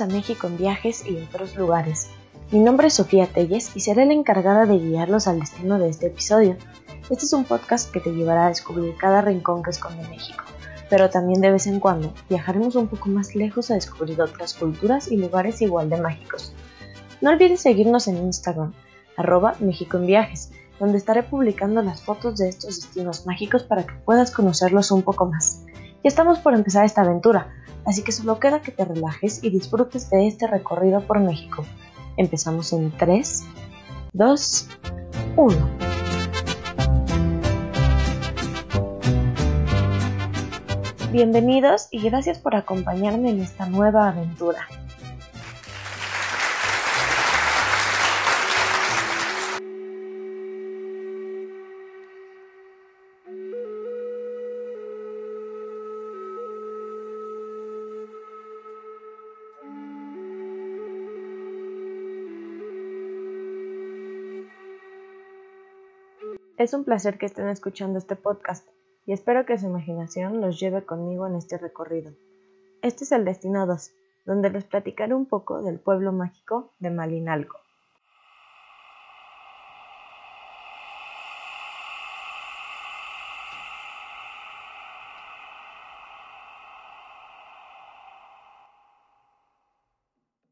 A México en viajes y otros lugares. Mi nombre es Sofía Telles y seré la encargada de guiarlos al destino de este episodio. Este es un podcast que te llevará a descubrir cada rincón que esconde México, pero también de vez en cuando viajaremos un poco más lejos a descubrir otras culturas y lugares igual de mágicos. No olvides seguirnos en Instagram, arroba México en viajes, donde estaré publicando las fotos de estos destinos mágicos para que puedas conocerlos un poco más. Ya estamos por empezar esta aventura, así que solo queda que te relajes y disfrutes de este recorrido por México. Empezamos en 3, 2, 1. Bienvenidos y gracias por acompañarme en esta nueva aventura. Es un placer que estén escuchando este podcast y espero que su imaginación los lleve conmigo en este recorrido. Este es el Destino 2, donde les platicaré un poco del pueblo mágico de Malinalco.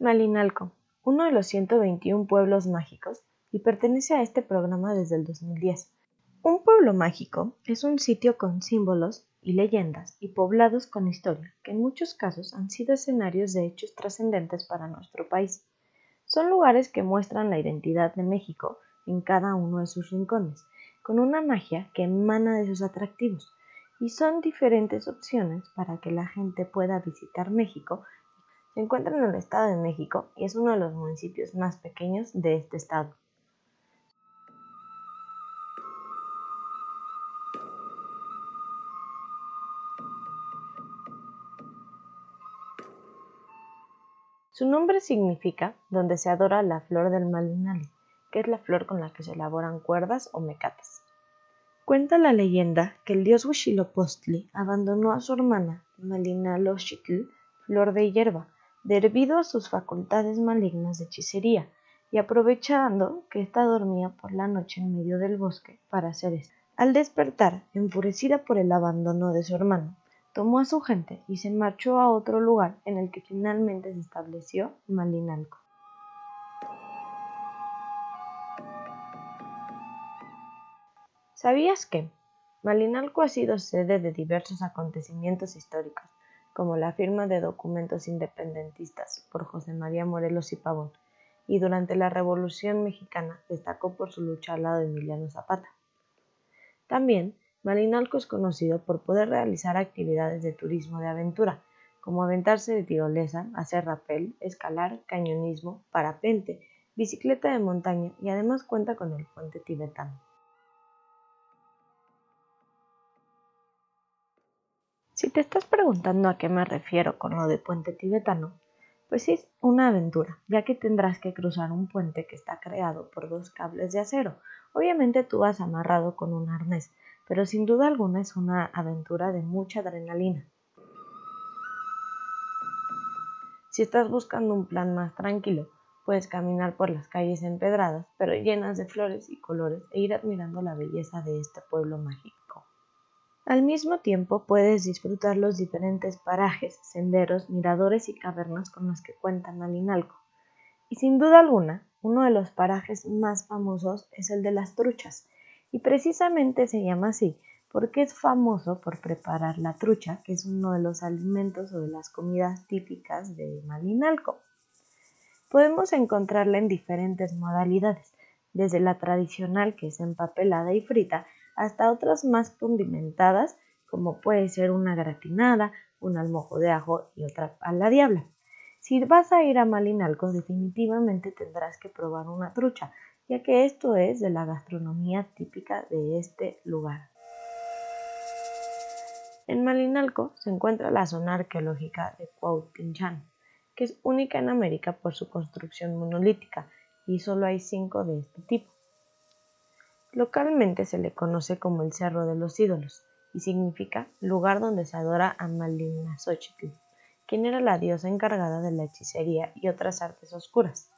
Malinalco, uno de los 121 pueblos mágicos, y pertenece a este programa desde el 2010. Un pueblo mágico es un sitio con símbolos y leyendas y poblados con historia que en muchos casos han sido escenarios de hechos trascendentes para nuestro país. Son lugares que muestran la identidad de México en cada uno de sus rincones, con una magia que emana de sus atractivos, y son diferentes opciones para que la gente pueda visitar México. Se encuentra en el Estado de México y es uno de los municipios más pequeños de este estado. Su nombre significa donde se adora la flor del malinali, que es la flor con la que se elaboran cuerdas o mecates. Cuenta la leyenda que el dios Huitzilopochtli abandonó a su hermana Malinalochitl, flor de hierba, debido a sus facultades malignas de hechicería, y aprovechando que ésta dormía por la noche en medio del bosque para hacer esto. Al despertar, enfurecida por el abandono de su hermano, tomó a su gente y se marchó a otro lugar en el que finalmente se estableció Malinalco. ¿Sabías que Malinalco ha sido sede de diversos acontecimientos históricos, como la firma de documentos independentistas por José María Morelos y Pavón, y durante la Revolución Mexicana destacó por su lucha al lado de Emiliano Zapata? También Malinalco es conocido por poder realizar actividades de turismo de aventura, como aventarse de tirolesa, hacer rapel, escalar, cañonismo, parapente, bicicleta de montaña y además cuenta con el puente tibetano. Si te estás preguntando a qué me refiero con lo de puente tibetano, pues es una aventura, ya que tendrás que cruzar un puente que está creado por dos cables de acero. Obviamente tú vas amarrado con un arnés, pero sin duda alguna es una aventura de mucha adrenalina. Si estás buscando un plan más tranquilo, puedes caminar por las calles empedradas, pero llenas de flores y colores, e ir admirando la belleza de este pueblo mágico. Al mismo tiempo puedes disfrutar los diferentes parajes, senderos, miradores y cavernas con los que cuenta Malinalco. Y sin duda alguna, uno de los parajes más famosos es el de las truchas, y precisamente se llama así porque es famoso por preparar la trucha, que es uno de los alimentos o de las comidas típicas de Malinalco. Podemos encontrarla en diferentes modalidades, desde la tradicional que es empapelada y frita, hasta otras más condimentadas, como puede ser una gratinada, un almojo de ajo y otra a la diabla. Si vas a ir a Malinalco, definitivamente tendrás que probar una trucha, ya que esto es de la gastronomía típica de este lugar. En Malinalco se encuentra la zona arqueológica de Cuautinchan, que es única en América por su construcción monolítica y solo hay cinco de este tipo. Localmente se le conoce como el Cerro de los Ídolos y significa lugar donde se adora a Xochitl, quien era la diosa encargada de la hechicería y otras artes oscuras,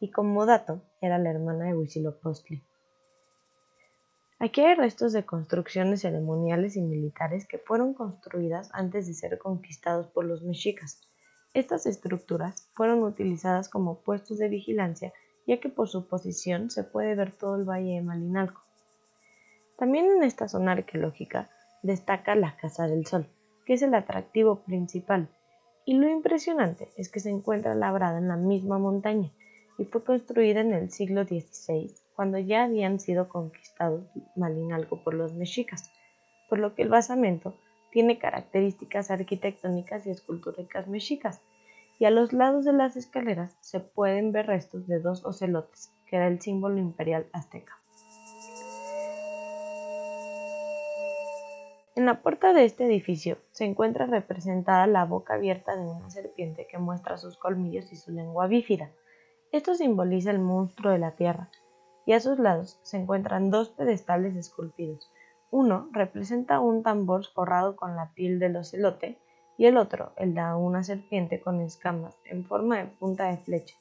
y como dato era la hermana de Huitzilopochtli. Aquí hay restos de construcciones ceremoniales y militares que fueron construidas antes de ser conquistados por los mexicas. Estas estructuras fueron utilizadas como puestos de vigilancia ya que por su posición se puede ver todo el valle de Malinalco. También en esta zona arqueológica destaca la Casa del Sol, que es el atractivo principal, y lo impresionante es que se encuentra labrada en la misma montaña y fue construida en el siglo XVI cuando ya habían sido conquistados Malinalco por los mexicas, por lo que el basamento tiene características arquitectónicas y escultóricas mexicas, y a los lados de las escaleras se pueden ver restos de dos ocelotes, que era el símbolo imperial azteca. En la puerta de este edificio se encuentra representada la boca abierta de una serpiente que muestra sus colmillos y su lengua bífida. Esto simboliza el monstruo de la tierra, y a sus lados se encuentran dos pedestales esculpidos. Uno representa un tambor forrado con la piel del ocelote y el otro el de una serpiente con escamas en forma de punta de flecha,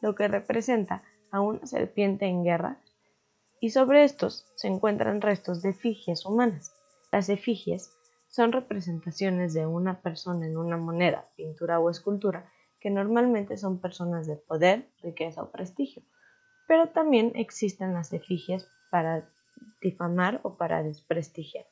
lo que representa a una serpiente en guerra, y sobre estos se encuentran restos de efigies humanas. Las efigies son representaciones de una persona en una moneda, pintura o escultura que normalmente son personas de poder, riqueza o prestigio pero también existen las efigies para difamar o para desprestigiar.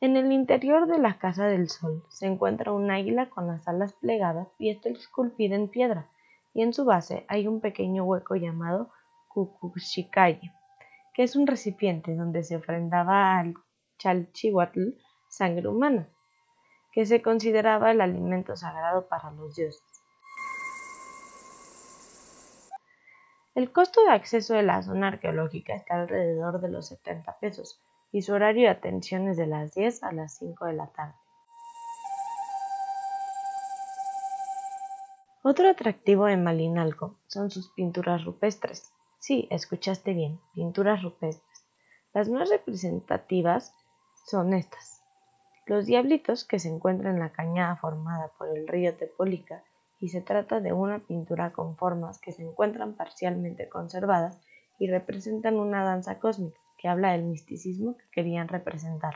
En el interior de la Casa del Sol se encuentra un águila con las alas plegadas y está esculpida en piedra, y en su base hay un pequeño hueco llamado Kukushikaye, que es un recipiente donde se ofrendaba al Chalchihuatl sangre humana que se consideraba el alimento sagrado para los dioses. El costo de acceso de la zona arqueológica está alrededor de los 70 pesos y su horario de atención es de las 10 a las 5 de la tarde. Otro atractivo de Malinalco son sus pinturas rupestres. Sí, escuchaste bien, pinturas rupestres. Las más representativas son estas. Los diablitos que se encuentran en la cañada formada por el río Tepolica y se trata de una pintura con formas que se encuentran parcialmente conservadas y representan una danza cósmica que habla del misticismo que querían representar.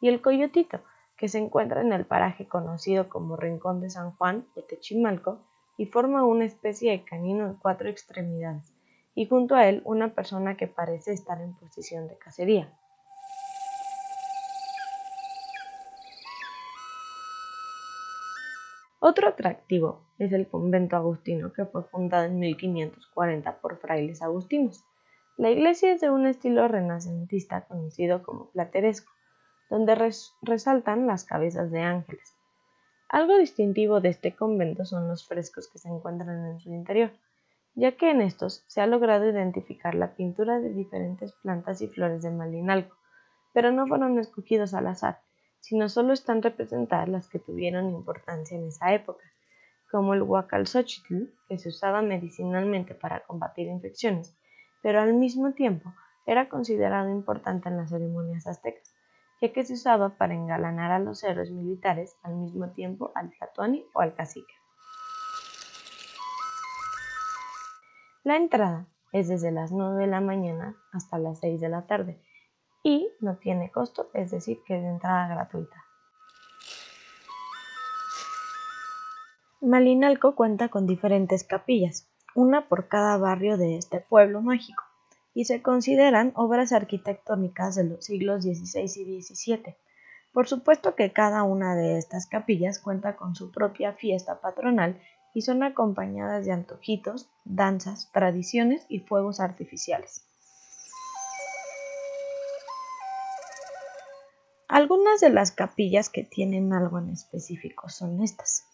Y el coyotito, que se encuentra en el paraje conocido como Rincón de San Juan o Techimalco y forma una especie de canino en cuatro extremidades, y junto a él una persona que parece estar en posición de cacería. Otro atractivo es el convento agustino que fue fundado en 1540 por frailes agustinos. La iglesia es de un estilo renacentista conocido como plateresco, donde resaltan las cabezas de ángeles. Algo distintivo de este convento son los frescos que se encuentran en su interior, ya que en estos se ha logrado identificar la pintura de diferentes plantas y flores de Malinalco, pero no fueron escogidos al azar, sino solo están representadas las que tuvieron importancia en esa época, como el huacalzochitl, que se usaba medicinalmente para combatir infecciones, pero al mismo tiempo era considerado importante en las ceremonias aztecas, ya que se usaba para engalanar a los héroes militares al mismo tiempo al tlatoani o al cacique. La entrada es desde las 9 de la mañana hasta las 6 de la tarde y no tiene costo, es decir, que es de entrada gratuita. Malinalco cuenta con diferentes capillas, una por cada barrio de este pueblo mágico, y se consideran obras arquitectónicas de los siglos XVI y XVII. Por supuesto que cada una de estas capillas cuenta con su propia fiesta patronal y son acompañadas de antojitos, danzas, tradiciones y fuegos artificiales. Algunas de las capillas que tienen algo en específico son estas.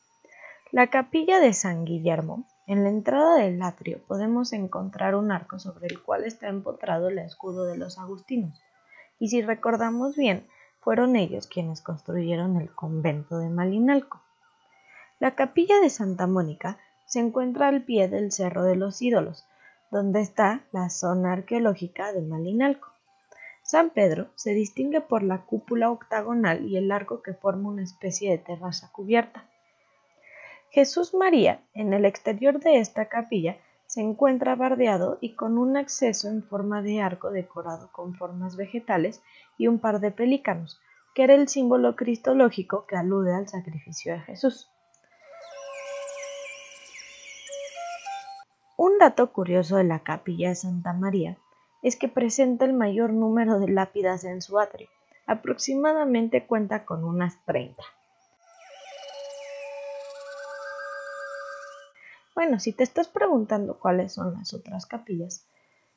La capilla de San Guillermo. En la entrada del atrio podemos encontrar un arco sobre el cual está empotrado el escudo de los agustinos. Y si recordamos bien, fueron ellos quienes construyeron el convento de Malinalco. La capilla de Santa Mónica se encuentra al pie del Cerro de los Ídolos, donde está la zona arqueológica de Malinalco. San Pedro se distingue por la cúpula octagonal y el arco que forma una especie de terraza cubierta. Jesús María, en el exterior de esta capilla, se encuentra bardeado y con un acceso en forma de arco decorado con formas vegetales y un par de pelícanos, que era el símbolo cristológico que alude al sacrificio de Jesús. Un dato curioso de la capilla de Santa María es que presenta el mayor número de lápidas en su atrio. Aproximadamente cuenta con unas 30. Bueno, si te estás preguntando cuáles son las otras capillas,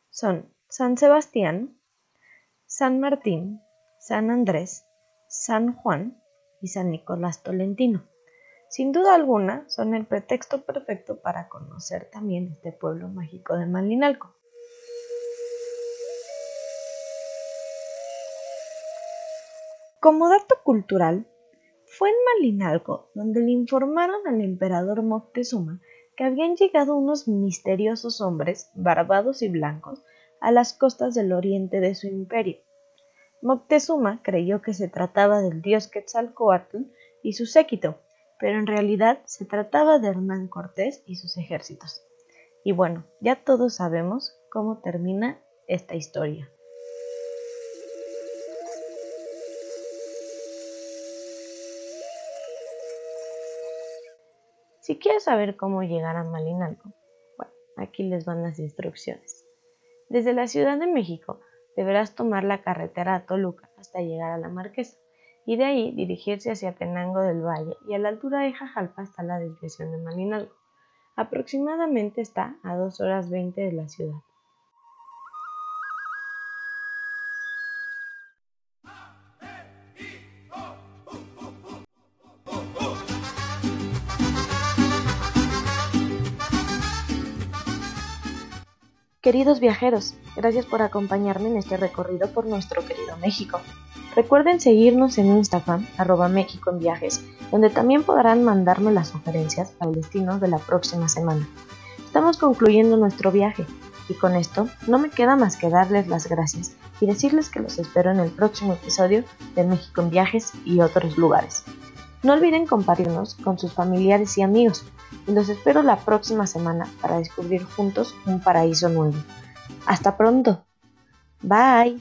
son San Sebastián, San Martín, San Andrés, San Juan y San Nicolás Tolentino. Sin duda alguna, son el pretexto perfecto para conocer también este pueblo mágico de Malinalco. Como dato cultural, fue en Malinalco donde le informaron al emperador Moctezuma que habían llegado unos misteriosos hombres, barbados y blancos, a las costas del oriente de su imperio. Moctezuma creyó que se trataba del dios Quetzalcoatl y su séquito, pero en realidad se trataba de Hernán Cortés y sus ejércitos. Y bueno, ya todos sabemos cómo termina esta historia. Si quieres saber cómo llegar a Malinalco, bueno, aquí les van las instrucciones. Desde la Ciudad de México deberás tomar la carretera a Toluca hasta llegar a la Marquesa y de ahí dirigirse hacia Tenango del Valle y a la altura de Jajalpa hasta la desviación de Malinalco. Aproximadamente está a 2 horas 20 de la ciudad. Queridos viajeros, gracias por acompañarme en este recorrido por nuestro querido México. Recuerden seguirnos en Instagram, arroba México en Viajes, donde también podrán mandarme las sugerencias al destino de la próxima semana. Estamos concluyendo nuestro viaje y con esto no me queda más que darles las gracias y decirles que los espero en el próximo episodio de México en Viajes y otros lugares. No olviden compartirnos con sus familiares y amigos y los espero la próxima semana para descubrir juntos un paraíso nuevo. Hasta pronto. Bye.